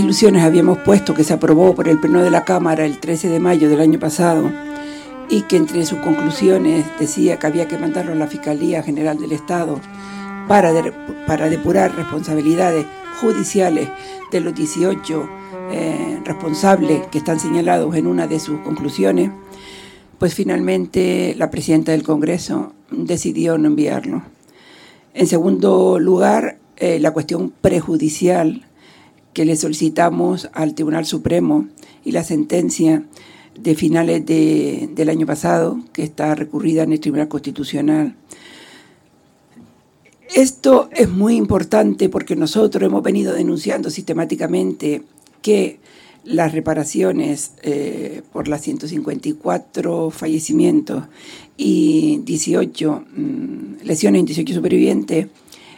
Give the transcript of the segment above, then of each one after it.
ilusiones habíamos puesto que se aprobó por el Pleno de la Cámara el 13 de mayo del año pasado y que entre sus conclusiones decía que había que mandarlo a la Fiscalía General del Estado para, para depurar responsabilidades judiciales de los 18 eh, responsables que están señalados en una de sus conclusiones, pues finalmente la presidenta del Congreso decidió no enviarlo. En segundo lugar, eh, la cuestión prejudicial que le solicitamos al Tribunal Supremo y la sentencia de finales del año pasado, que está recurrida en el Tribunal Constitucional. Esto es muy importante porque nosotros hemos venido denunciando sistemáticamente que las reparaciones eh, por las 154 fallecimientos y 18 mm, lesiones en 18 supervivientes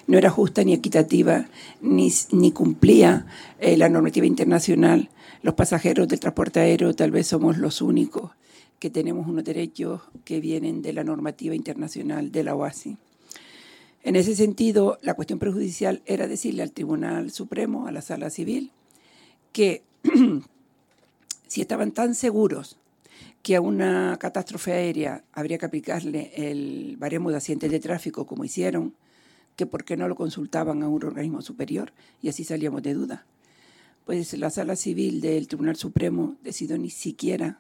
no era justa ni equitativa, ni, ni cumplía eh, la normativa internacional. Los pasajeros del transporte aéreo tal vez somos los únicos que tenemos unos derechos que vienen de la normativa internacional de la OASI. En ese sentido, la cuestión prejudicial era decirle al Tribunal Supremo, a la Sala Civil, que si estaban tan seguros que a una catástrofe aérea habría que aplicarle el baremo de accidentes de tráfico como hicieron, que por qué no lo consultaban a un organismo superior y así salíamos de duda. Pues la sala civil del Tribunal Supremo decidió ni siquiera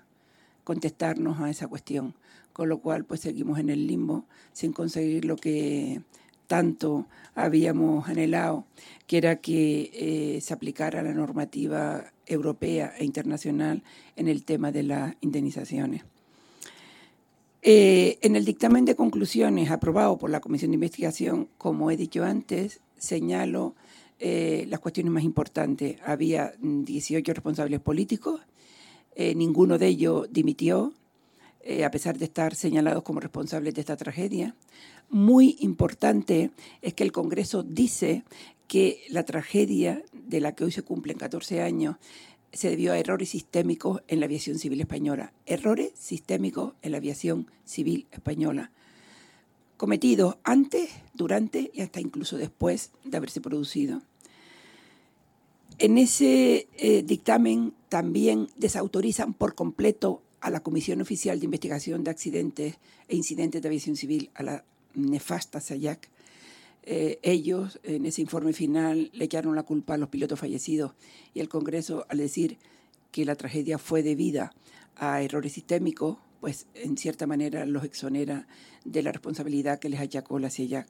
contestarnos a esa cuestión, con lo cual pues seguimos en el limbo sin conseguir lo que tanto habíamos anhelado, que era que eh, se aplicara la normativa europea e internacional en el tema de las indemnizaciones. Eh, en el dictamen de conclusiones aprobado por la Comisión de Investigación, como he dicho antes, señalo eh, las cuestiones más importantes. Había 18 responsables políticos, eh, ninguno de ellos dimitió, a pesar de estar señalados como responsables de esta tragedia. Muy importante es que el Congreso dice que la tragedia de la que hoy se cumplen 14 años se debió a errores sistémicos en la aviación civil española. Errores sistémicos en la aviación civil española, cometidos antes, durante y hasta incluso después de haberse producido. En ese eh, dictamen también desautorizan por completo a la Comisión Oficial de Investigación de Accidentes e Incidentes de Aviación Civil, a la nefasta SAYAC, eh, ellos en ese informe final le echaron la culpa a los pilotos fallecidos y el Congreso al decir que la tragedia fue debida a errores sistémicos, pues en cierta manera los exonera de la responsabilidad que les achacó la CIA.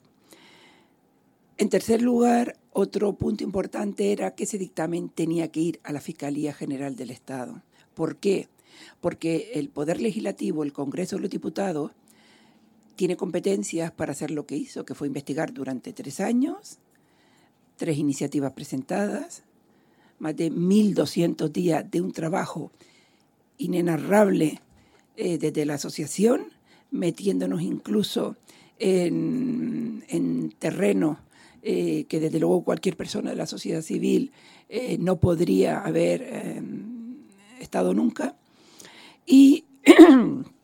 En tercer lugar, otro punto importante era que ese dictamen tenía que ir a la Fiscalía General del Estado. ¿Por qué? Porque el Poder Legislativo, el Congreso de los Diputados, tiene competencias para hacer lo que hizo, que fue investigar durante tres años, tres iniciativas presentadas, más de 1.200 días de un trabajo inenarrable eh, desde la asociación, metiéndonos incluso en, terreno eh, que desde luego cualquier persona de la sociedad civil eh, no podría haber estado nunca. Y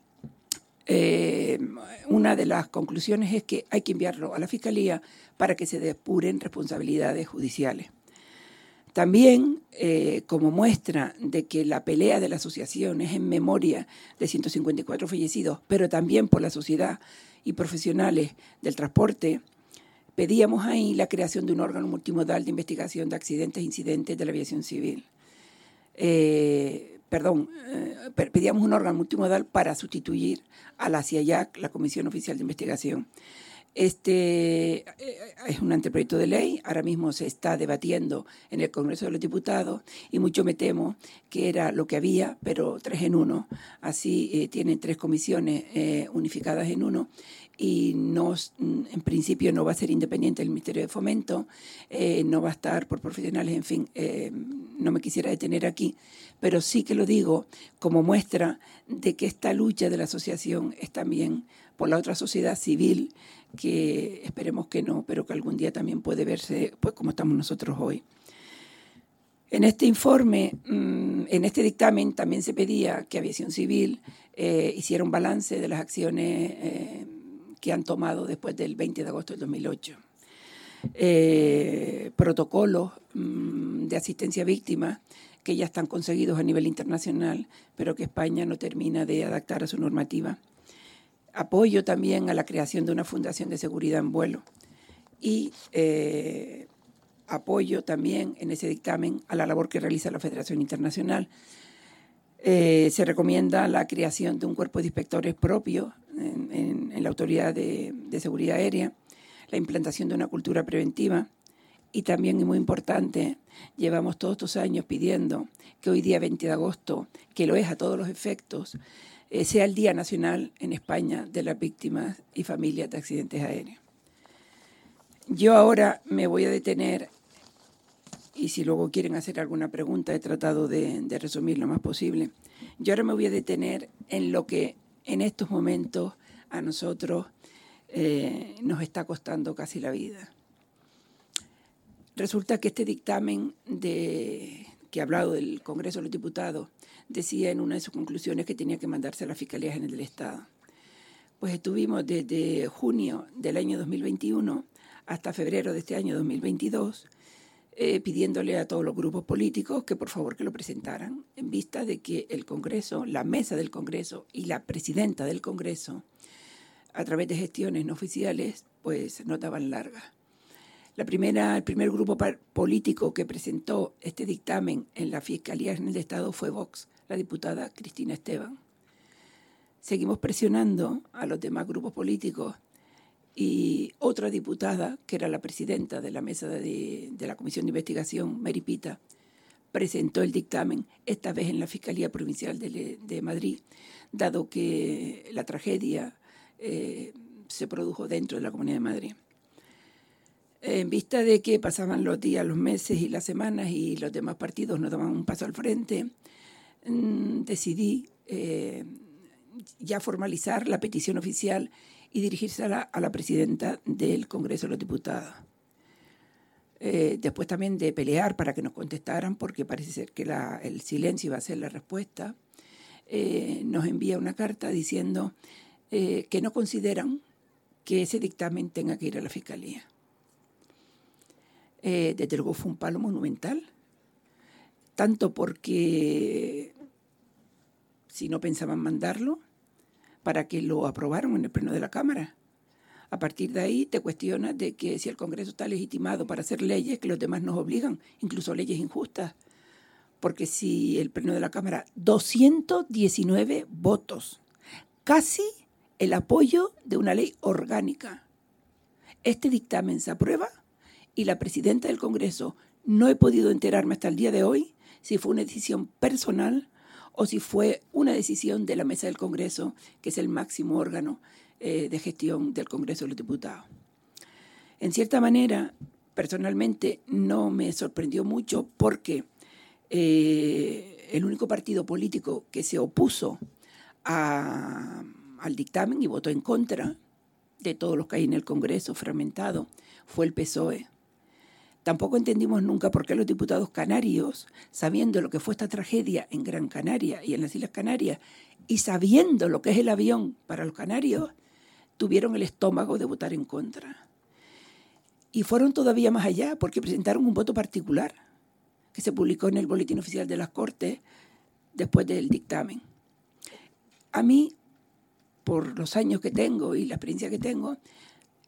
una de las conclusiones es que hay que enviarlo a la Fiscalía para que se depuren responsabilidades judiciales. También, eh, como muestra de que la pelea de la asociación es en memoria de 154 fallecidos, pero también por la sociedad y profesionales del transporte, pedíamos ahí la creación de un órgano multimodal de investigación de accidentes e incidentes de la aviación civil. Eh, perdón, eh, pedíamos un órgano multimodal para sustituir a la CIAC, la Comisión Oficial de Investigación. Este eh, es un anteproyecto de ley, ahora mismo se está debatiendo en el Congreso de los Diputados y mucho me temo que era lo que había, pero tres en uno. Así eh, tienen tres comisiones unificadas en uno y no, en principio no va a ser independiente el Ministerio de Fomento, eh, no va a estar por profesionales, en fin, eh, no me quisiera detener aquí, pero sí que lo digo como muestra de que esta lucha de la asociación es también por la otra sociedad civil, que esperemos que no, pero que algún día también puede verse pues como estamos nosotros hoy. En este informe, mm, en este dictamen, también se pedía que Aviación Civil eh, hiciera un balance de las acciones que han tomado después del 20 de agosto del 2008. Eh, protocolos mm, de asistencia a víctimas que ya están conseguidos a nivel internacional, pero que España no termina de adaptar a su normativa. Apoyo también a la creación de una fundación de seguridad en vuelo y eh, apoyo también en ese dictamen a la labor que realiza la Federación Internacional. Eh, se recomienda la creación de un cuerpo de inspectores propio en, la Autoridad de, de Seguridad Aérea, la implantación de una cultura preventiva, y también, y muy importante, llevamos todos estos años pidiendo que hoy día 20 de agosto, que lo es a todos los efectos, eh, sea el Día Nacional en España de las víctimas y familias de accidentes aéreos. Yo ahora me voy a detener y si luego quieren hacer alguna pregunta he tratado de, resumir lo más posible. Yo ahora me voy a detener en lo que en estos momentos a nosotros eh, nos está costando casi la vida. Resulta que este dictamen que ha hablado del Congreso de los Diputados decía en una de sus conclusiones que tenía que mandarse a la Fiscalía General del Estado. Pues estuvimos desde junio del año 2021 hasta febrero de este año 2022 eh, pidiéndole a todos los grupos políticos que por favor que lo presentaran en vista de que el Congreso, la mesa del Congreso y la presidenta del Congreso, a través de gestiones no oficiales, pues no daban larga. La primera, el primer grupo político que presentó este dictamen en la Fiscalía General de Estado fue Vox, la diputada Cristina Esteban. Seguimos presionando a los demás grupos políticos y otra diputada, que era la presidenta de la mesa de, la Comisión de Investigación, Meripita, presentó el dictamen, esta vez en la Fiscalía Provincial de, Madrid, dado que la tragedia eh, se produjo dentro de la Comunidad de Madrid. En vista de que pasaban los días, los meses y las semanas y los demás partidos no daban un paso al frente, mm, decidí eh, ya formalizar la petición oficial y dirigirse a la, presidenta del Congreso de los Diputados. Eh, después también de pelear para que nos contestaran, porque parece ser que el silencio iba a ser la respuesta, eh, nos envía una carta diciendo que no consideran que ese dictamen tenga que ir a la Fiscalía eh, desde luego fue un palo monumental, tanto porque si no pensaban mandarlo, para que lo aprobaron en el pleno de la Cámara. A partir de ahí te cuestionas de que si el Congreso está legitimado para hacer leyes que los demás nos obligan, incluso leyes injustas. Porque si el pleno de la Cámara, 219 votos, casi el apoyo de una ley orgánica. Este dictamen se aprueba y la presidenta del Congreso, no he podido enterarme hasta el día de hoy si fue una decisión personal o si fue una decisión de la mesa del Congreso, que es el máximo órgano eh, de gestión del Congreso de los Diputados. En cierta manera, personalmente no me sorprendió mucho porque eh, el único partido político que se opuso al dictamen y votó en contra de todos los que hay en el Congreso fragmentado fue el PSOE. Tampoco entendimos nunca por qué los diputados canarios, sabiendo lo que fue esta tragedia en Gran Canaria y en las Islas Canarias, y sabiendo lo que es el avión para los canarios, tuvieron el estómago de votar en contra. Y fueron todavía más allá porque presentaron un voto particular que se publicó en el Boletín Oficial de las Cortes después del dictamen. A mí, por los años que tengo y la experiencia que tengo,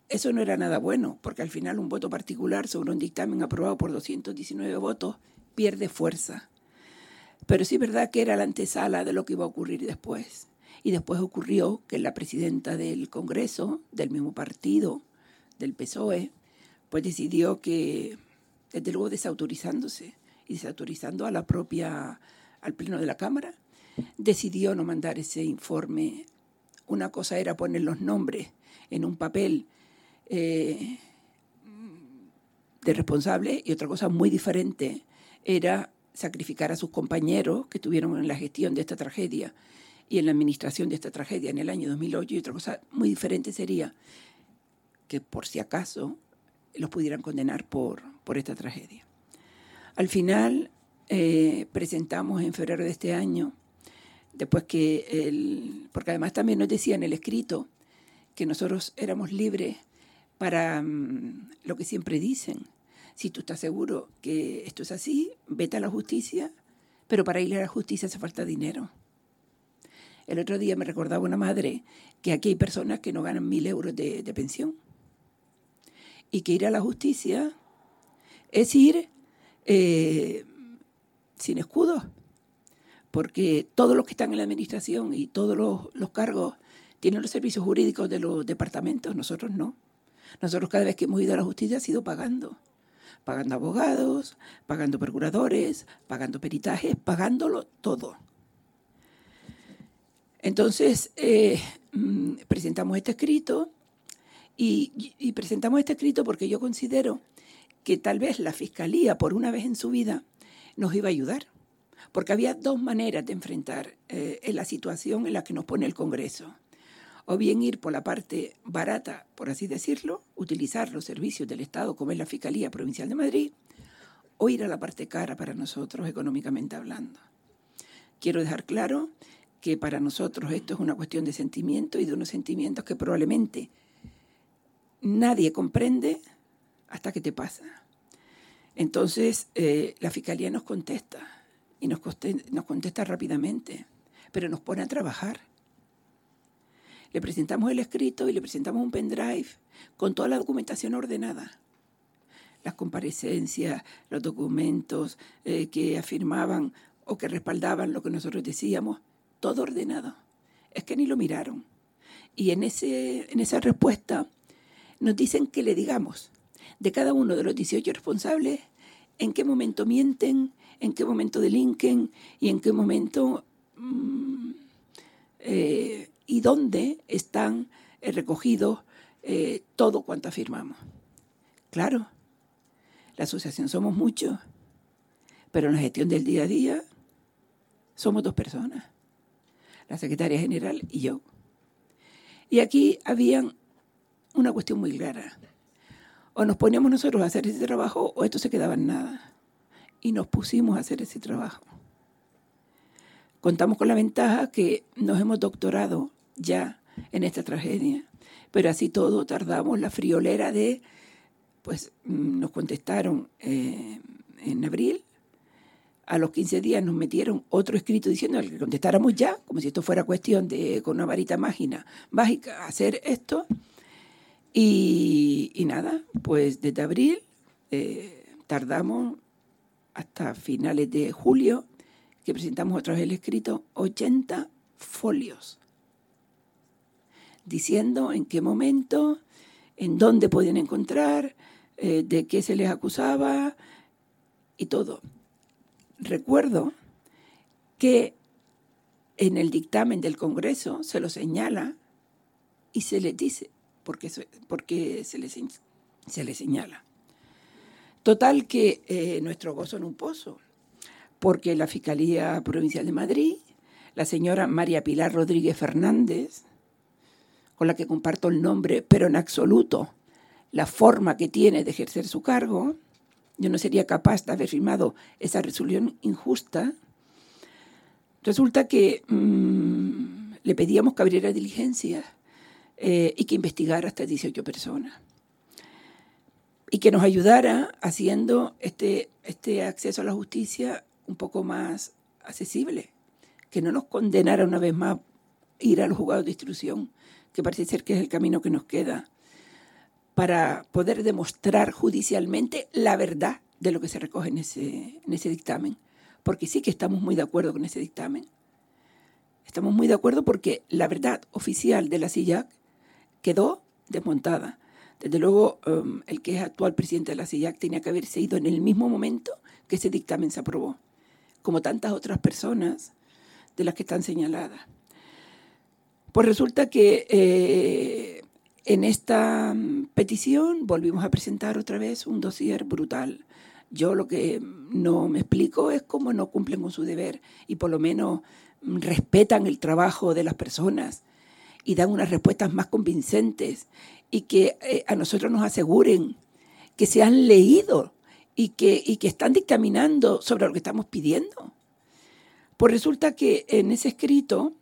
eso no era nada bueno, porque al final un voto particular sobre un dictamen aprobado por 219 votos pierde fuerza. Pero sí es verdad que era la antesala de lo que iba a ocurrir después. Y después ocurrió que la presidenta del Congreso, del mismo partido, del PSOE, pues decidió que, desde luego desautorizándose y desautorizando a la propia, al Pleno de la Cámara, decidió no mandar ese informe. Una cosa era poner los nombres en un papel eh, de responsable y otra cosa muy diferente era sacrificar a sus compañeros que estuvieron en la gestión de esta tragedia y en la administración de esta tragedia en el año 2008 y otra cosa muy diferente sería que por si acaso los pudieran condenar por, por esta tragedia. Al final eh, presentamos en febrero de este año, después que el, porque además también nos decía en el escrito que nosotros éramos libres para mm, lo que siempre dicen, Si tú estás seguro que esto es así, vete a la justicia, pero para ir a la justicia hace falta dinero. El otro día me recordaba una madre que aquí hay personas que no ganan mil euros de, de pensión y que ir a la justicia es ir eh, sin escudos, porque todos los que están en la administración y todos los, cargos tienen los servicios jurídicos de los departamentos, nosotros no. Nosotros cada vez que hemos ido a la justicia ha sido pagando. Pagando abogados, pagando procuradores, pagando peritajes, pagándolo todo. Entonces, eh, mm, presentamos este escrito y, presentamos este escrito porque yo considero que tal vez la Fiscalía, por una vez en su vida, nos iba a ayudar. Porque había dos maneras de enfrentar eh, la situación en la que nos pone el Congreso. O bien ir por la parte barata, por así decirlo, utilizar los servicios del Estado como es la Fiscalía Provincial de Madrid, o ir a la parte cara para nosotros, económicamente hablando. Quiero dejar claro que para nosotros esto es una cuestión de sentimiento y de unos sentimientos que probablemente nadie comprende hasta que te pasa. Entonces, eh, la fiscalía nos contesta y nos, nos contesta rápidamente, pero nos pone a trabajar. Le presentamos el escrito y le presentamos un pendrive con toda la documentación ordenada. Las comparecencias, los documentos eh, que afirmaban o que respaldaban lo que nosotros decíamos, todo ordenado. Es que ni lo miraron. Y en, ese, en esa respuesta nos dicen que le digamos de cada uno de los 18 responsables en qué momento mienten, en qué momento delinquen y en qué momento mm, eh, y dónde están eh, recogidos eh, todo cuanto afirmamos. Claro, la asociación somos muchos, pero en la gestión del día a día somos dos personas, la secretaria general y yo. Y aquí habían una cuestión muy clara. O nos poníamos nosotros a hacer ese trabajo o esto se quedaba en nada. Y nos pusimos a hacer ese trabajo. Contamos con la ventaja que nos hemos doctorado ya en esta tragedia, pero así todo tardamos la friolera de, pues mm, nos contestaron eh, en abril, a los 15 días nos metieron otro escrito diciendo que contestáramos ya, como si esto fuera cuestión de con una varita mágica, hacer esto, y, nada, pues desde abril eh, tardamos hasta finales de julio que presentamos otra vez el escrito 80 folios diciendo en qué momento, en dónde podían encontrar, eh, de qué se les acusaba y todo. Recuerdo que en el dictamen del Congreso se lo señala y se les dice porque, porque se, les, se les señala. Total que eh, nuestro gozo en un pozo, porque la Fiscalía Provincial de Madrid, la señora María Pilar Rodríguez Fernández, con la que comparto el nombre, pero en absoluto la forma que tiene de ejercer su cargo, yo no sería capaz de haber firmado esa resolución injusta. Resulta que mm, le pedíamos que abriera diligencias eh, y que investigara hasta 18 personas. Y que nos ayudara haciendo este, este acceso a la justicia un poco más accesible. Que no nos condenara una vez más ir a los de instrucción, que parece ser que es el camino que nos queda, para poder demostrar judicialmente la verdad de lo que se recoge en ese, en ese dictamen. Porque sí que estamos muy de acuerdo con ese dictamen. Estamos muy de acuerdo porque la verdad oficial de la SIJAC quedó desmontada. Desde luego, um, el que es actual presidente de la CIAC tenía que haberse ido en el mismo momento que ese dictamen se aprobó, como tantas otras personas de las que están señaladas. Pues resulta que eh, en esta um, petición volvimos a presentar otra vez un dossier brutal. Yo lo que no me explico es cómo no cumplen con su deber y por lo menos mm, respetan el trabajo de las personas y dan unas respuestas más convincentes y que eh, a nosotros nos aseguren que se han leído y que, y que están dictaminando sobre lo que estamos pidiendo. Pues resulta que en ese escrito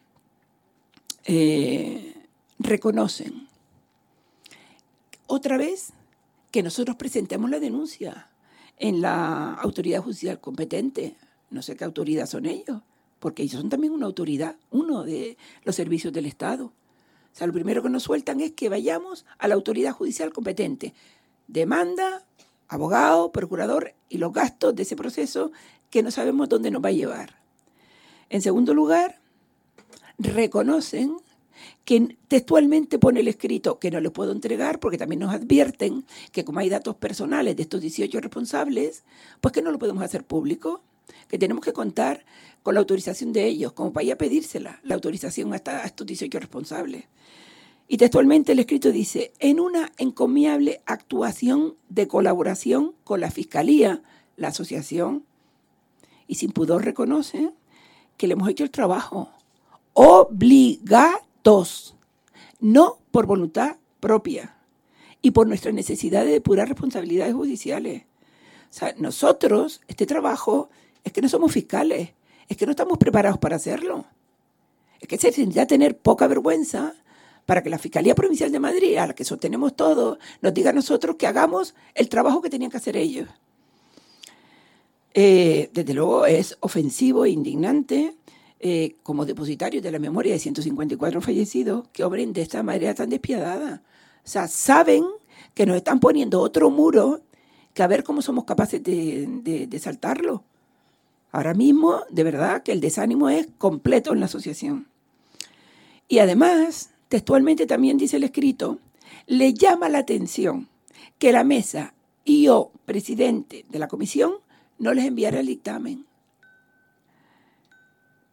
eh, reconocen otra vez que nosotros presentemos la denuncia, en la autoridad judicial competente. No sé qué autoridad son ellos, porque ellos son también una autoridad, uno de los servicios del Estado. O sea, lo primero que nos sueltan es que vayamos a la autoridad judicial competente. Demanda, abogado, procurador y los gastos de ese proceso que no sabemos dónde nos va a llevar. En segundo lugar, reconocen que textualmente pone el escrito que no le puedo entregar porque también nos advierten que como hay datos personales de estos 18 responsables, pues que no lo podemos hacer público, que tenemos que contar con la autorización de ellos, como para ir a pedírsela, la autorización a, estos 18 responsables. Y textualmente el escrito dice, en una encomiable actuación de colaboración con la Fiscalía, la asociación, y sin pudor reconoce que le hemos hecho el trabajo obligados, no por voluntad propia y por nuestra necesidad de depurar responsabilidades judiciales. O sea, nosotros, este trabajo, es que no somos fiscales, es que no estamos preparados para hacerlo. Es que se tendría tener poca vergüenza para que la Fiscalía Provincial de Madrid, a la que sostenemos todos, nos diga a nosotros que hagamos el trabajo que tenían que hacer ellos. Eh, desde luego es ofensivo e indignante eh, como depositarios de la memoria de 154 fallecidos que obren de esta manera tan despiadada. O sea, saben que nos están poniendo otro muro que a ver cómo somos capaces de, de saltarlo. Ahora mismo, de verdad, que el desánimo es completo en la asociación. Y además, textualmente también dice el escrito, le llama la atención que la mesa y yo, presidente de la comisión, no les enviara el dictamen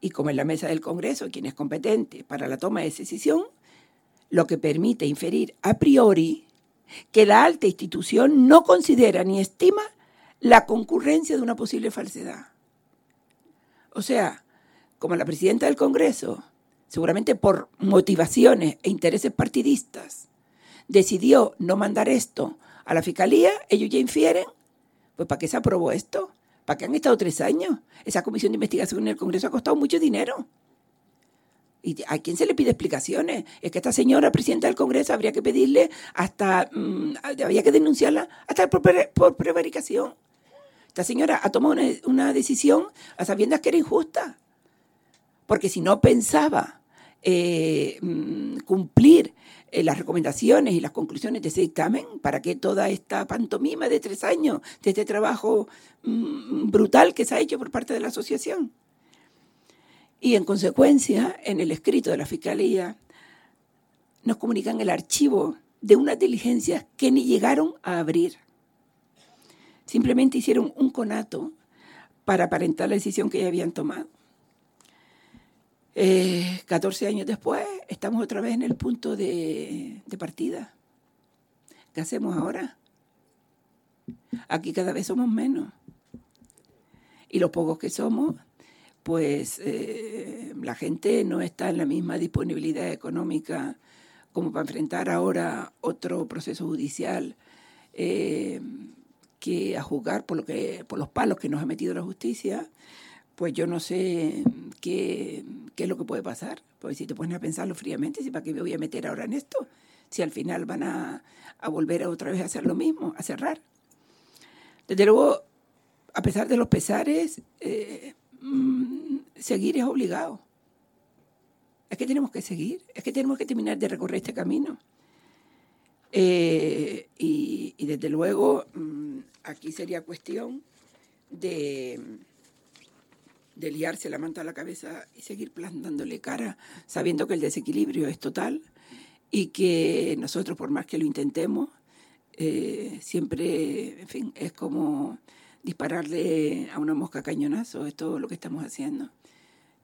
y como en la mesa del Congreso, quien es competente para la toma de decisión, lo que permite inferir a priori que la alta institución no considera ni estima la concurrencia de una posible falsedad. O sea, como la presidenta del Congreso, seguramente por motivaciones e intereses partidistas, decidió no mandar esto a la Fiscalía, ellos ya infieren, pues ¿para qué se aprobó esto? ¿Para qué han estado tres años? Esa comisión de investigación en el Congreso ha costado mucho dinero. ¿Y a quién se le pide explicaciones? Es que esta señora, presidenta del Congreso, habría que pedirle hasta, mm, había que denunciarla hasta por, prevaricación. Esta señora ha tomado una, decisión a sabiendas que era injusta. Porque si no pensaba eh, mm, cumplir eh, las recomendaciones y las conclusiones de ese dictamen, para que toda esta pantomima de tres años, de este trabajo mm, brutal que se ha hecho por parte de la asociación. Y en consecuencia, en el escrito de la Fiscalía, nos comunican el archivo de unas diligencias que ni llegaron a abrir. Simplemente hicieron un conato para aparentar la decisión que ya habían tomado. Eh, 14 años después, estamos otra vez en el punto de, partida. ¿Qué hacemos ahora? Aquí cada vez somos menos. Y los pocos que somos, pues eh, la gente no está en la misma disponibilidad económica como para enfrentar ahora otro proceso judicial eh, que a juzgar por, lo que, por los palos que nos ha metido la justicia pues yo no sé qué, qué, es lo que puede pasar. Pues si te pones a pensarlo fríamente, si para qué me voy a meter ahora en esto, si al final van a, a volver otra vez a hacer lo mismo, a cerrar. Desde luego, a pesar de los pesares, eh, mm, seguir es obligado. Es que tenemos que seguir, es que tenemos que terminar de recorrer este camino. Eh, y, y, desde luego, mm, aquí sería cuestión de de liarse la manta a la cabeza y seguir plantándole cara, sabiendo que el desequilibrio es total y que nosotros, por más que lo intentemos, eh, siempre, en fin, es como dispararle a una mosca cañonazo, es todo lo que estamos haciendo.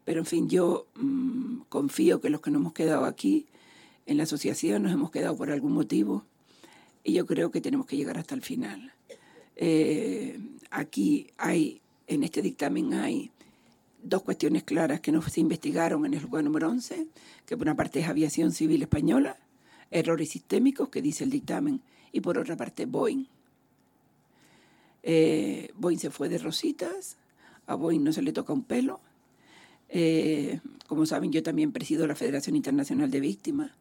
Pero, en fin, yo mm, confío que los que nos hemos quedado aquí en la asociación nos hemos quedado por algún motivo y yo creo que tenemos que llegar hasta el final. Eh, aquí hay, en este dictamen hay dos cuestiones claras que no se investigaron en el lugar número 11, que por una parte es aviación civil española, errores sistémicos, que dice el dictamen, y por otra parte Boeing. Eh, Boeing se fue de rositas, a Boeing no se le toca un pelo. Eh, como saben, yo también presido la Federación Internacional de Víctimas.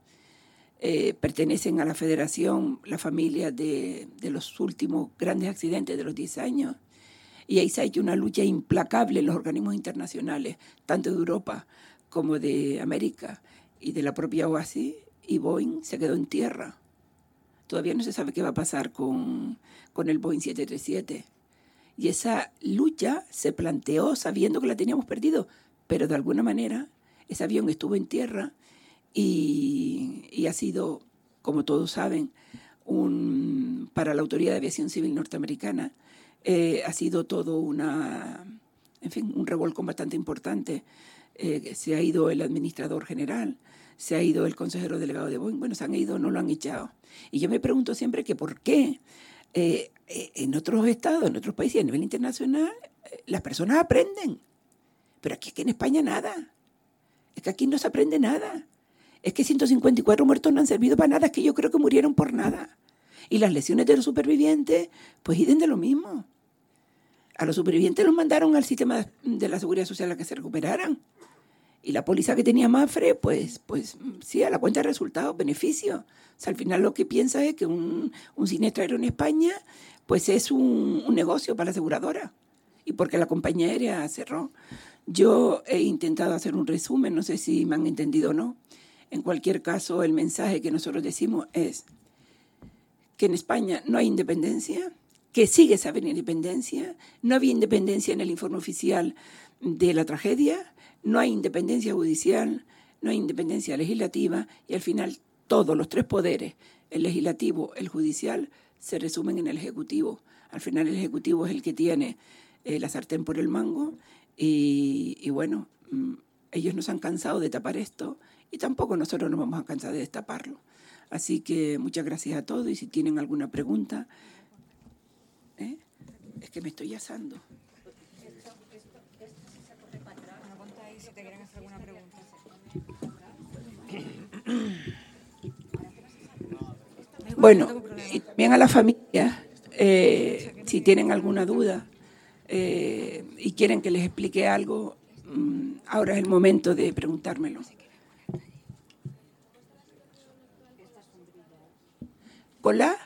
eh, pertenecen a la federación, la familia de, de, los últimos grandes accidentes de los 10 años. Y ahí se ha hecho una lucha implacable en los organismos internacionales, tanto de Europa como de América y de la propia OASI, y Boeing se quedó en tierra. Todavía no se sabe qué va a pasar con, con el Boeing 737. Y esa lucha se planteó sabiendo que la teníamos perdido, pero de alguna manera ese avión estuvo en tierra y, y ha sido, como todos saben, un, para la Autoridad de Aviación Civil Norteamericana, eh, ha sido todo una, en fin, un revolcón bastante importante. Eh, se ha ido el administrador general, se ha ido el consejero delegado de Boeing, bueno, se han ido, no lo han echado. Y yo me pregunto siempre que por qué eh, en otros estados, en otros países, a nivel internacional, las personas aprenden. Pero aquí, aquí en España nada. Es que aquí no se aprende nada. Es que 154 muertos no han servido para nada, es que yo creo que murieron por nada. Y las lesiones de los supervivientes, pues iden de lo mismo. A los supervivientes los mandaron al sistema de la seguridad social a que se recuperaran. Y la póliza que tenía Mafre, pues, pues sí, a la cuenta de resultados, beneficio. O sea, al final lo que piensa es que un, un siniestro aéreo en España, pues es un, un negocio para la aseguradora. Y porque la compañía aérea cerró. Yo he intentado hacer un resumen, no sé si me han entendido o no. En cualquier caso, el mensaje que nosotros decimos es que en España no hay independencia, que sigue haber independencia, no había independencia en el informe oficial de la tragedia, no hay independencia judicial, no hay independencia legislativa y al final todos los tres poderes, el legislativo, el judicial, se resumen en el ejecutivo. Al final el ejecutivo es el que tiene eh, la sartén por el mango y, y bueno, mm, ellos nos han cansado de tapar esto y tampoco nosotros nos vamos a cansar de destaparlo. Así que muchas gracias a todos y si tienen alguna pregunta. Es que me estoy asando. Bueno, también a la familia, eh, si tienen alguna duda eh, y quieren que les explique algo, mm, ahora es el momento de preguntármelo. ¿Hola?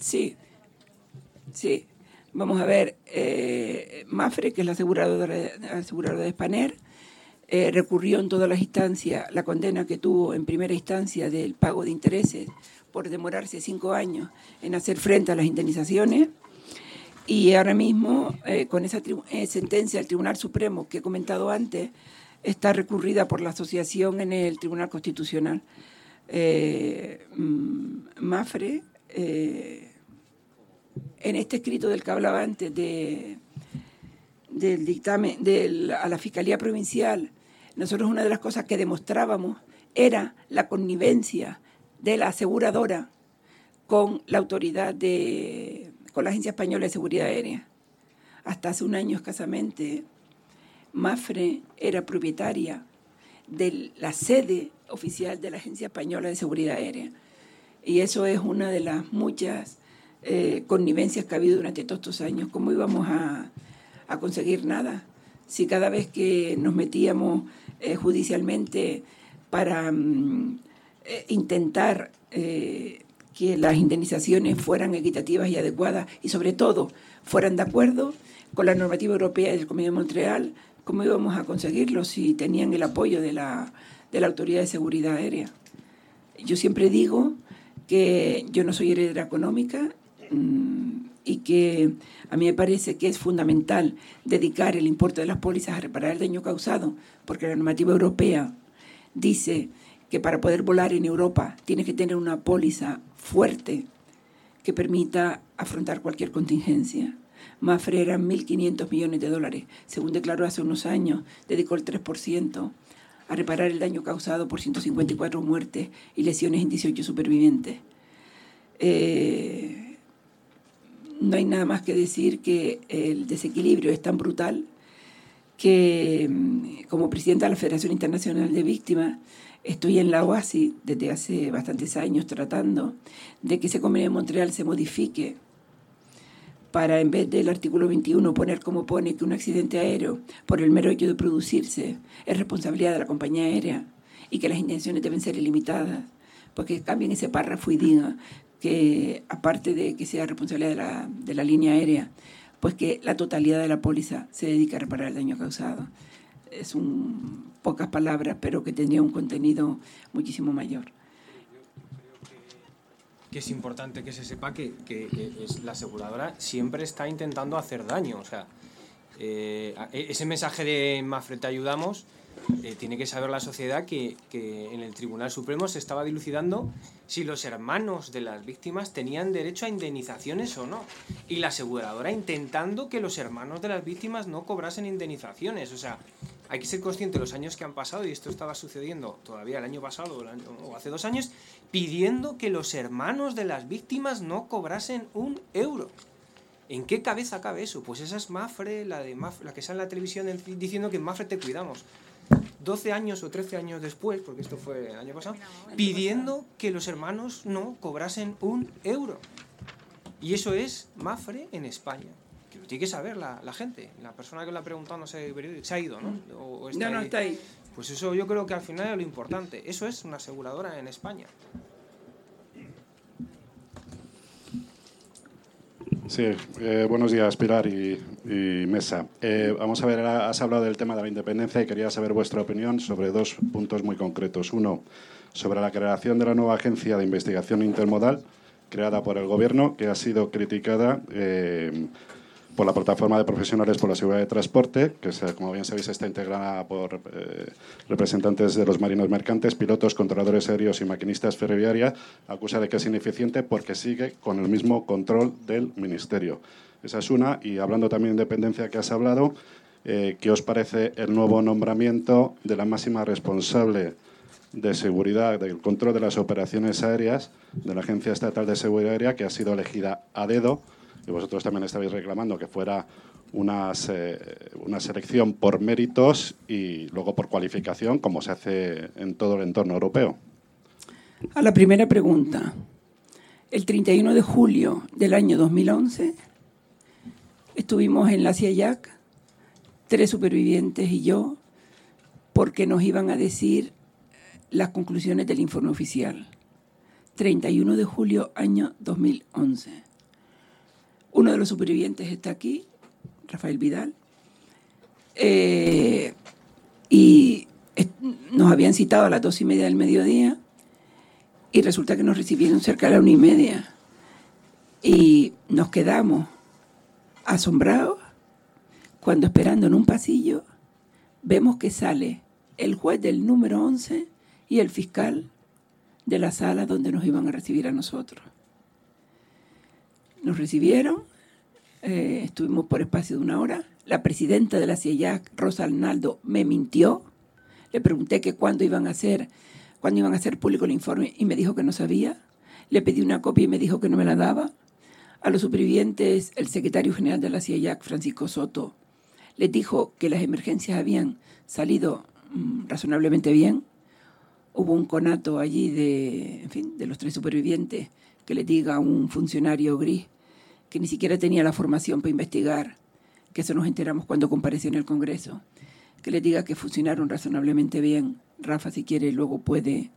Sí, sí. Vamos a ver, eh, Mafre, que es la aseguradora, de Spaner, eh, recurrió en todas las instancias la condena que tuvo en primera instancia del pago de intereses por demorarse cinco años en hacer frente a las indemnizaciones. Y ahora mismo, eh, con esa sentencia del Tribunal Supremo que he comentado antes, está recurrida por la asociación en el Tribunal Constitucional mm, Mafre, en este escrito del que hablaba antes de, del dictamen de a la Fiscalía Provincial, nosotros una de las cosas que demostrábamos era la connivencia de la aseguradora con la autoridad de, con la Agencia Española de Seguridad Aérea. Hasta hace un año escasamente, Mafre era propietaria de la sede oficial de la Agencia Española de Seguridad Aérea. Y eso es una de las muchas eh, connivencias que ha habido durante todos estos años. ¿Cómo íbamos a, conseguir nada? Si cada vez que nos metíamos eh, judicialmente para mm, eh, intentar que las indemnizaciones fueran equitativas y adecuadas y sobre todo fueran de acuerdo con la normativa europea del Convenio de Montreal, ¿cómo íbamos a conseguirlo si tenían el apoyo de la, de la Autoridad de Seguridad Aérea. Yo siempre digo que yo no soy heredera económica y que a mí me parece que es fundamental dedicar el importe de las pólizas a reparar el daño causado, porque la normativa europea dice que para poder volar en Europa tienes que tener una póliza fuerte que permita afrontar cualquier contingencia. Mafre era 1.500 millones de dólares. Según declaró hace unos años, dedicó el 3% a reparar el daño causado por 154 muertes y lesiones en 18 supervivientes. Eh, no hay nada más que decir que el desequilibrio es tan brutal que mm, como presidenta de la Federación Internacional de Víctimas estoy en la OASI desde hace bastantes años tratando de que ese convenio de Montreal se modifique para en vez del artículo 21 poner como pone que un accidente aéreo por el mero hecho de producirse es responsabilidad de la compañía aérea y que las intenciones deben ser ilimitadas, porque cambien ese párrafo y digan que, aparte de que sea responsabilidad de la, de la línea aérea, pues que la totalidad de la póliza se dedica a reparar el daño causado. Es un, pocas palabras, pero que tendría un contenido muchísimo mayor. Que es importante que se sepa que, que es, la aseguradora siempre está intentando hacer daño. O sea, eh, e, ese mensaje de Mafre te ayudamos eh, tiene que saber la sociedad que, en el Tribunal Supremo se estaba dilucidando si los hermanos de las víctimas tenían derecho a indemnizaciones o no. Y la aseguradora intentando que los hermanos de las víctimas no cobrasen indemnizaciones. O sea, hay que ser consciente de los años que han pasado, y esto estaba sucediendo todavía el año pasado o hace dos años, pidiendo que los hermanos de las víctimas no cobrasen un euro. ¿En qué cabeza cabe eso? Pues esa es Mafre, la, de la que sale en la televisión diciendo que en Mafre te cuidamos. 12 años o 13 años después, porque esto fue el año pasado, pidiendo que los hermanos no cobrasen un euro. Y eso es Mafre en España. Que lo tiene que saber la, gente. La persona que lo ha preguntado no sé, se ha ido, ¿no? O no, no, está ahí. Pues eso yo creo que al final es lo importante. Eso es una aseguradora en España. Sí, eh, buenos días, Pilar y, Mesa. Eh, vamos a ver, has hablado del tema de la independencia y quería saber vuestra opinión sobre dos puntos muy concretos. Uno, sobre la creación de la nueva agencia de investigación intermodal creada por el Gobierno, que ha sido criticada eh, por la plataforma de profesionales por la seguridad de transporte, que como bien sabéis está integrada por eh, representantes de los marinos mercantes, pilotos, controladores aéreos y maquinistas ferroviarios, acusa de que es ineficiente porque sigue con el mismo control del Ministerio. Esa es una. Y hablando también de independencia que has hablado, eh, ¿qué os parece el nuevo nombramiento de la máxima responsable de seguridad, del control de las operaciones aéreas de la Agencia Estatal de Seguridad Aérea, que ha sido elegida a dedo? Y vosotros también estabais reclamando que fuera una, una selección por méritos y luego por cualificación, como se hace en todo el entorno europeo. A la primera pregunta. El 31 de julio del año 2011 estuvimos en la CIAYAC, tres supervivientes y yo, porque nos iban a decir las conclusiones del informe oficial. 31 de julio año 2011. Uno de los supervivientes está aquí, Rafael Vidal. Eh, y nos habían citado a las dos y media del mediodía y resulta que nos recibieron cerca de la una y media. Y nos quedamos asombrados cuando esperando en un pasillo vemos que sale el juez del número 11 y el fiscal de la sala donde nos iban a recibir a nosotros. Nos recibieron, eh, estuvimos por espacio de una hora. La presidenta de la CIEJAC, Rosa Arnaldo, me mintió. Le pregunté que cuándo iban a hacer, cuándo iban a hacer público el informe y me dijo que no sabía. Le pedí una copia y me dijo que no me la daba. A los supervivientes, el secretario general de la CIEJAC, Francisco Soto, les dijo que las emergencias habían salido mm, razonablemente bien. Hubo un conato allí de, en fin, de los tres supervivientes que le diga a un funcionario gris que ni siquiera tenía la formación para investigar, que eso nos enteramos cuando compareció en el Congreso, que le diga que funcionaron razonablemente bien. Rafa, si quiere, luego puede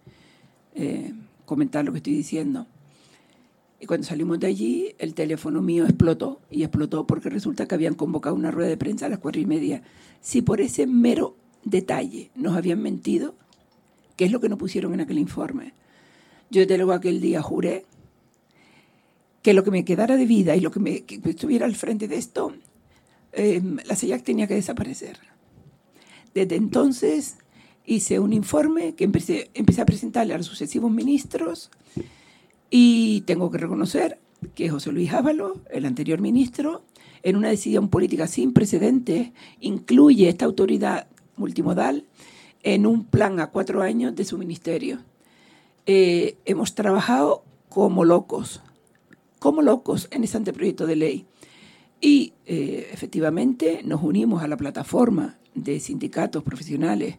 eh, comentar lo que estoy diciendo. Y cuando salimos de allí, el teléfono mío explotó, y explotó porque resulta que habían convocado una rueda de prensa a las cuatro y media. Si por ese mero detalle nos habían mentido, ¿qué es lo que nos pusieron en aquel informe? Yo desde luego aquel día juré que lo que me quedara de vida y lo que, me, estuviera al frente de esto, em, la CEIAC tenía que desaparecer. Desde entonces hice un informe que empecé, empecé a presentarle a los sucesivos ministros y tengo que reconocer que José Luis Ávalo, el anterior ministro, en una decisión política sin precedentes, incluye esta autoridad multimodal en un plan a cuatro años de su ministerio. Eh, hemos trabajado como locos como locos en ese anteproyecto de ley. Y eh, efectivamente nos unimos a la plataforma de sindicatos profesionales.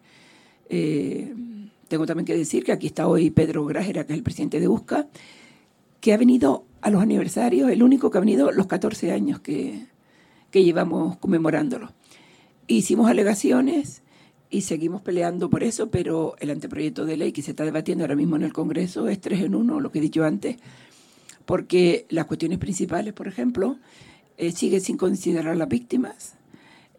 Eh, tengo también que decir que aquí está hoy Pedro Grajera, que es el presidente de USCA, que ha venido a los aniversarios, el único que ha venido los 14 años que, que llevamos conmemorándolo. Hicimos alegaciones y seguimos peleando por eso, pero el anteproyecto de ley que se está debatiendo ahora mismo en el Congreso es tres en uno, lo que he dicho antes, porque las cuestiones principales, por ejemplo, eh, sigue sin considerar las víctimas.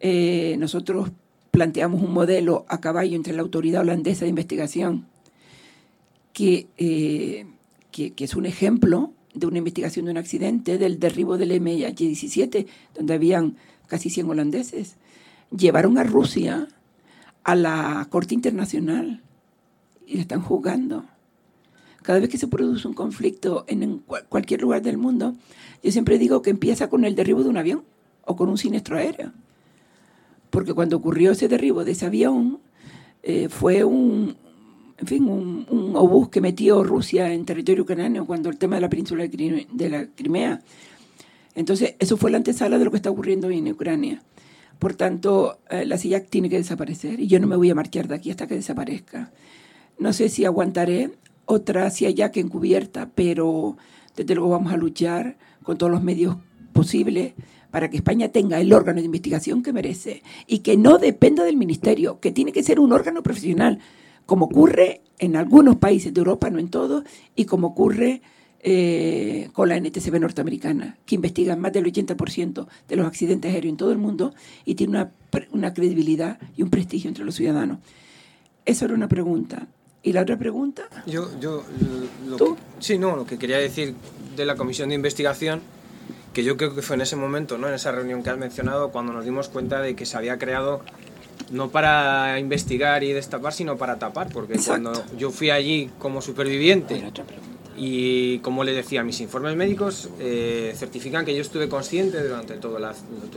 Eh, nosotros planteamos un modelo a caballo entre la autoridad holandesa de investigación, que, eh, que, que es un ejemplo de una investigación de un accidente, del derribo del MH17, donde habían casi 100 holandeses. Llevaron a Rusia a la Corte Internacional y la están juzgando. Cada vez que se produce un conflicto en, cualquier lugar del mundo, yo siempre digo que empieza con el derribo de un avión o con un siniestro aéreo. Porque cuando ocurrió ese derribo de ese avión, eh, fue un, en fin, un, un, obús que metió Rusia en territorio ucraniano cuando el tema de la península de la Crimea. Entonces, eso fue la antesala de lo que está ocurriendo hoy en Ucrania. Por tanto, eh, la SIAC tiene que desaparecer y yo no me voy a marchar de aquí hasta que desaparezca. No sé si aguantaré otra SIAC encubierta, pero desde luego vamos a luchar con todos los medios posibles para que España tenga el órgano de investigación que merece y que no dependa del ministerio, que tiene que ser un órgano profesional, como ocurre en algunos países de Europa, no en todos, y como ocurre eh, con la NTCB norteamericana, que investiga más del 80% de los accidentes aéreos en todo el mundo y tiene una, una credibilidad y un prestigio entre los ciudadanos. Eso era una pregunta. ¿Y la otra pregunta? Yo, yo ¿Tú? sí, no, lo que quería decir de la comisión de investigación, que yo creo que fue en ese momento, ¿no? en esa reunión que has mencionado, cuando nos dimos cuenta de que se había creado no para investigar y destapar, sino para tapar, porque cuando yo fui allí como superviviente y como le decía, mis informes médicos eh, certifican que yo estuve consciente durante todo,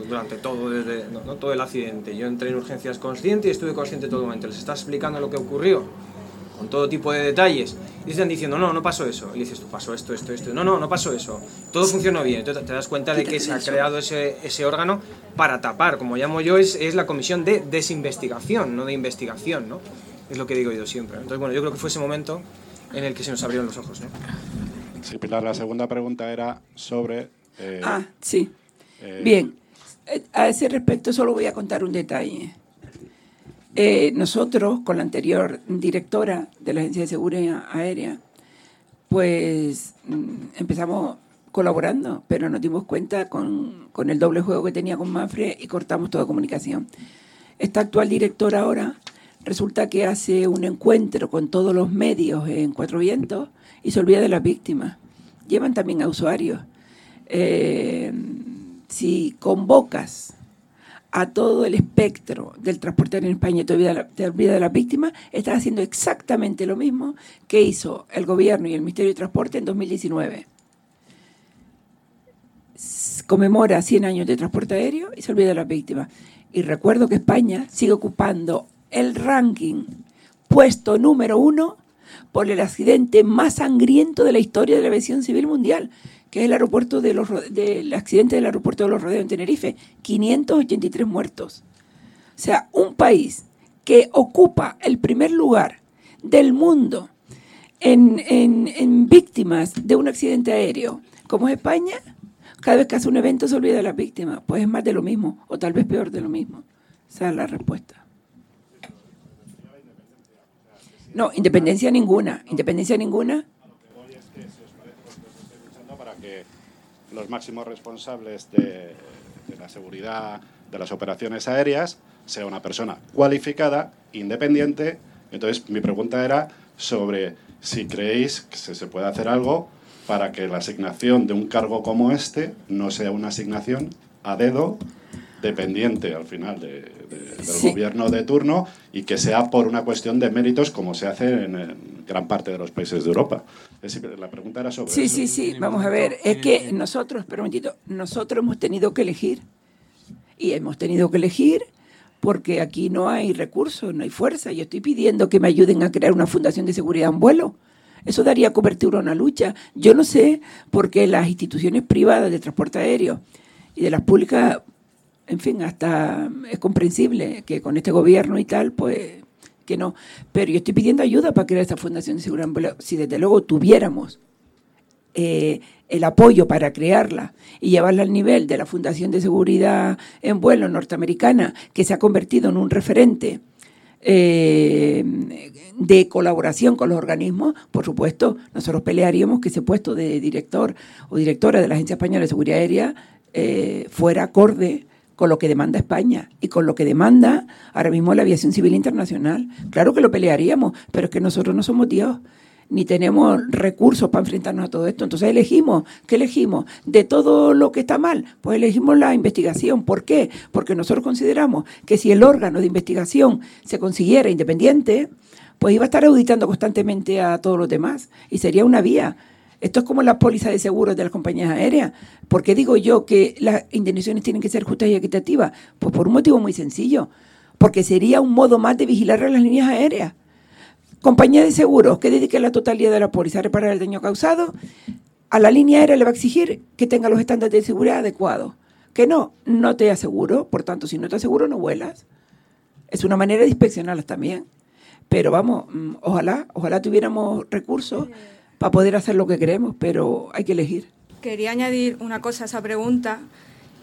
durante todo, desde, no, todo el accidente. Yo entré en urgencias consciente y estuve consciente todo el momento. Les está explicando lo que ocurrió con todo tipo de detalles. Y están diciendo, no, no pasó eso. Y dices, tú pasó esto, esto, esto. No, no, no pasó eso. Todo funcionó bien. Entonces te das cuenta de que se ha creado ese, ese órgano para tapar. Como llamo yo, es, es la comisión de desinvestigación, no de investigación, ¿no? Es lo que digo yo siempre. Entonces, bueno, yo creo que fue ese momento en el que se nos abrieron los ojos. ¿no? Sí, Pilar, la segunda pregunta era sobre... Eh, ah, sí. Eh, Bien, eh, a ese respecto solo voy a contar un detalle. Nosotros, con la anterior directora de la Agencia de Seguridad Aérea, pues mm, empezamos colaborando, pero nos dimos cuenta con, con, el doble juego que tenía con Mafre y cortamos toda comunicación. Esta actual directora ahora resulta que hace un encuentro con todos los medios en Cuatro Vientos y se olvida de las víctimas. Llevan también a usuarios. Eh, si convocas a todo el espectro del transporte en España y te olvidas de las víctimas, estás haciendo exactamente lo mismo que hizo el gobierno y el Ministerio de Transporte en 2019. Conmemora 100 años de transporte aéreo y se olvida de las víctimas. Y recuerdo que España sigue ocupando el ranking, puesto número uno por el accidente más sangriento de la historia de la aviación civil mundial, que es el aeropuerto de los del accidente del aeropuerto de los Rodeos en Tenerife, 583 muertos. O sea, un país que ocupa el primer lugar del mundo en, en, en víctimas de un accidente aéreo, como es España, cada vez que hace un evento se olvida de las víctimas. Pues es más de lo mismo, o tal vez peor de lo mismo. Esa es la respuesta. No, independencia ninguna. Independencia ninguna. Para que los máximos responsables de, la seguridad de las operaciones aéreas sea una persona cualificada, independiente. Entonces, mi pregunta era sobre si creéis que se, puede hacer algo para que la asignación de un cargo como este no sea una asignación a dedo dependiente al final de, del gobierno de turno y que sea por una cuestión de méritos como se hace en, gran parte de los países de Europa. la pregunta era sobre Sí, sí, sí, vamos a ver, es que nosotros, pero un momentito, nosotros hemos tenido que elegir y hemos tenido que elegir porque aquí no hay recursos, no hay fuerza. Yo estoy pidiendo que me ayuden a crear una fundación de seguridad en vuelo. Eso daría cobertura a una lucha. Yo no sé por qué las instituciones privadas de transporte aéreo y de las públicas en fin, hasta es comprensible que con este gobierno y tal, pues que no. Pero yo estoy pidiendo ayuda para crear esta Fundación de Seguridad Si desde luego tuviéramos eh, el apoyo para crearla y llevarla al nivel de la Fundación de Seguridad en Vuelo norteamericana, que se ha convertido en un referente eh, de colaboración con los organismos, por supuesto, nosotros pelearíamos que ese puesto de director o directora de la Agencia Española de Seguridad Aérea eh, fuera acorde con lo que demanda España y con lo que demanda ahora mismo la aviación civil internacional. Claro que lo pelearíamos, pero es que nosotros no somos Dios ni tenemos recursos para enfrentarnos a todo esto. Entonces elegimos, ¿qué elegimos? De todo lo que está mal, pues elegimos la investigación. ¿Por qué? Porque nosotros consideramos que si el órgano de investigación se consiguiera independiente, pues iba a estar auditando constantemente a todos los demás y sería una vía. Esto es como la póliza de seguros de las compañías aéreas. ¿Por qué digo yo que las indemnizaciones tienen que ser justas y equitativas? Pues por un motivo muy sencillo. Porque sería un modo más de vigilar a las líneas aéreas. Compañía de seguros que dedique la totalidad de la póliza a reparar el daño causado, a la línea aérea le va a exigir que tenga los estándares de seguridad adecuados. Que no, no te aseguro, por tanto, si no te aseguro, no vuelas. Es una manera de inspeccionarlas también. Pero vamos, mm, ojalá, ojalá tuviéramos recursos para poder hacer lo que queremos, pero hay que elegir. Quería añadir una cosa a esa pregunta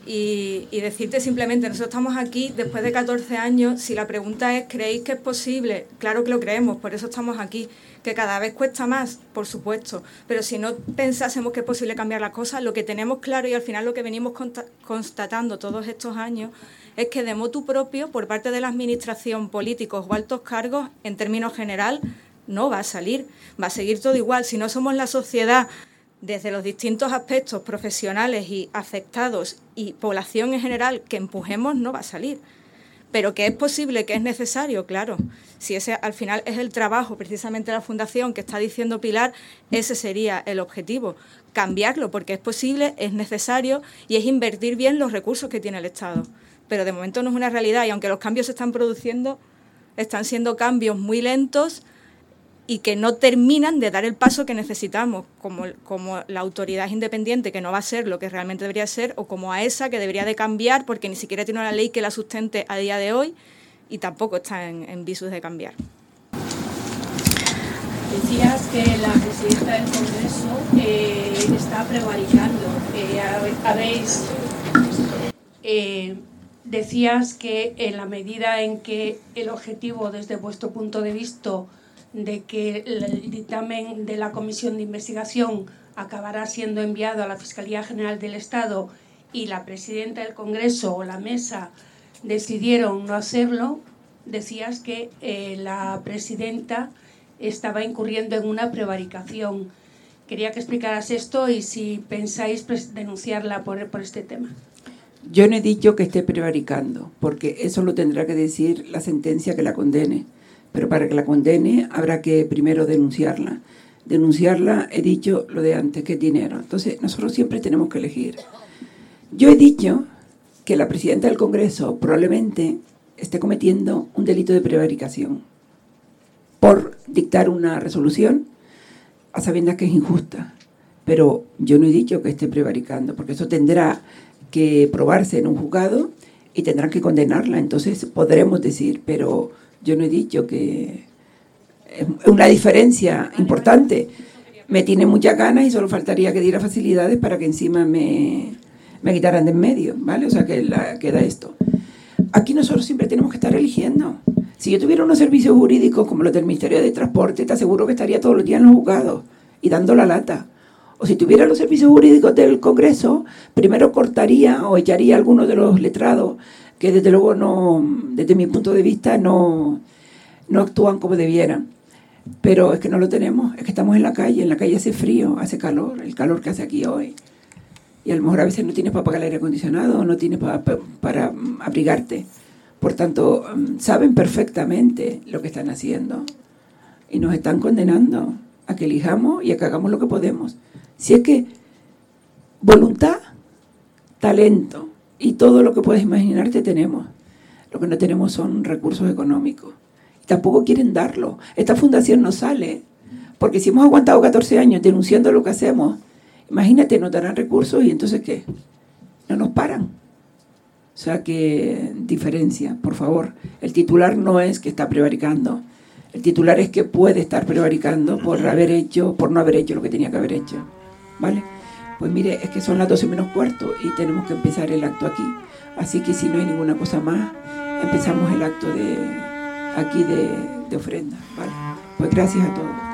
y, decirte simplemente, nosotros estamos aquí después de 14 años, si la pregunta es, ¿creéis que es posible? Claro que lo creemos, por eso estamos aquí, que cada vez cuesta más, por supuesto, pero si no pensásemos que es posible cambiar las cosas, lo que tenemos claro y al final lo que venimos constatando todos estos años es que de motu propio, por parte de la Administración, políticos o altos cargos, en términos general, no va a salir, va a seguir todo igual. Si no somos la sociedad desde los distintos aspectos profesionales y afectados y población en general que empujemos, no va a salir. Pero que es posible, que es necesario, claro. Si ese al final es el trabajo precisamente la Fundación que está diciendo Pilar, ese sería el objetivo. Cambiarlo, porque es posible, es necesario y es invertir bien los recursos que tiene el Estado. Pero de momento no es una realidad y aunque los cambios se están produciendo, están siendo cambios muy lentos y que no terminan de dar el paso que necesitamos, como, como la autoridad independiente, que no va a ser lo que realmente debería ser, o como a esa, que debería de cambiar, porque ni siquiera tiene una ley que la sustente a día de hoy y tampoco está en, visos de cambiar. Decías que la presidenta del Congreso eh, está prevaricando. Eh, habéis, eh, decías que en la medida en que el objetivo, desde vuestro punto de vista, de que el dictamen de la comisión de investigación acabará siendo enviado a la Fiscalía General del Estado y la presidenta del Congreso o la mesa decidieron no hacerlo, decías que eh, la presidenta estaba incurriendo en una prevaricación. Quería que explicaras esto y si pensáis denunciarla por, por este tema. Yo no he dicho que esté prevaricando, porque eso lo tendrá que decir la sentencia que la condene pero para que la condene habrá que primero denunciarla. Denunciarla, he dicho lo de antes, que es dinero. Entonces, nosotros siempre tenemos que elegir. Yo he dicho que la presidenta del Congreso probablemente esté cometiendo un delito de prevaricación por dictar una resolución a sabiendas que es injusta. Pero yo no he dicho que esté prevaricando, porque eso tendrá que probarse en un juzgado y tendrán que condenarla. Entonces podremos decir, pero yo no he dicho que es una diferencia importante. Me tiene muchas ganas y solo faltaría que diera facilidades para que encima me, me quitaran de en medio, ¿vale? O sea, que queda esto. Aquí nosotros siempre tenemos que estar eligiendo. Si yo tuviera unos servicios jurídicos como los del Ministerio de Transporte, te aseguro que estaría todos los días en los juzgados y dando la lata. O si tuviera los servicios jurídicos del Congreso, primero cortaría o echaría a algunos de los letrados que desde luego no, desde mi punto de vista, no, no actúan como debieran. Pero es que no lo tenemos, es que estamos en la calle, en la calle hace frío, hace calor, el calor que hace aquí hoy. Y a lo mejor a veces no tienes para pagar el aire acondicionado, no tienes para, para abrigarte. Por tanto, mm, saben perfectamente lo que están haciendo y nos están condenando a que elijamos y a que hagamos lo que podemos. Si es que voluntad, talento, y todo lo que puedes imaginarte tenemos. Lo que no tenemos son recursos económicos. Y tampoco quieren darlo. Esta fundación no sale. Porque si hemos aguantado 14 años denunciando lo que hacemos, imagínate, nos darán recursos y entonces ¿qué? No nos paran. O sea que diferencia, por favor. El titular no es que está prevaricando. El titular es que puede estar prevaricando por haber hecho, por no haber hecho lo que tenía que haber hecho. ¿Vale? Pues mire, es que son las 12 menos cuarto y tenemos que empezar el acto aquí. Así que si no hay ninguna cosa más, empezamos el acto de aquí de, ofrenda. Pues gracias a todos.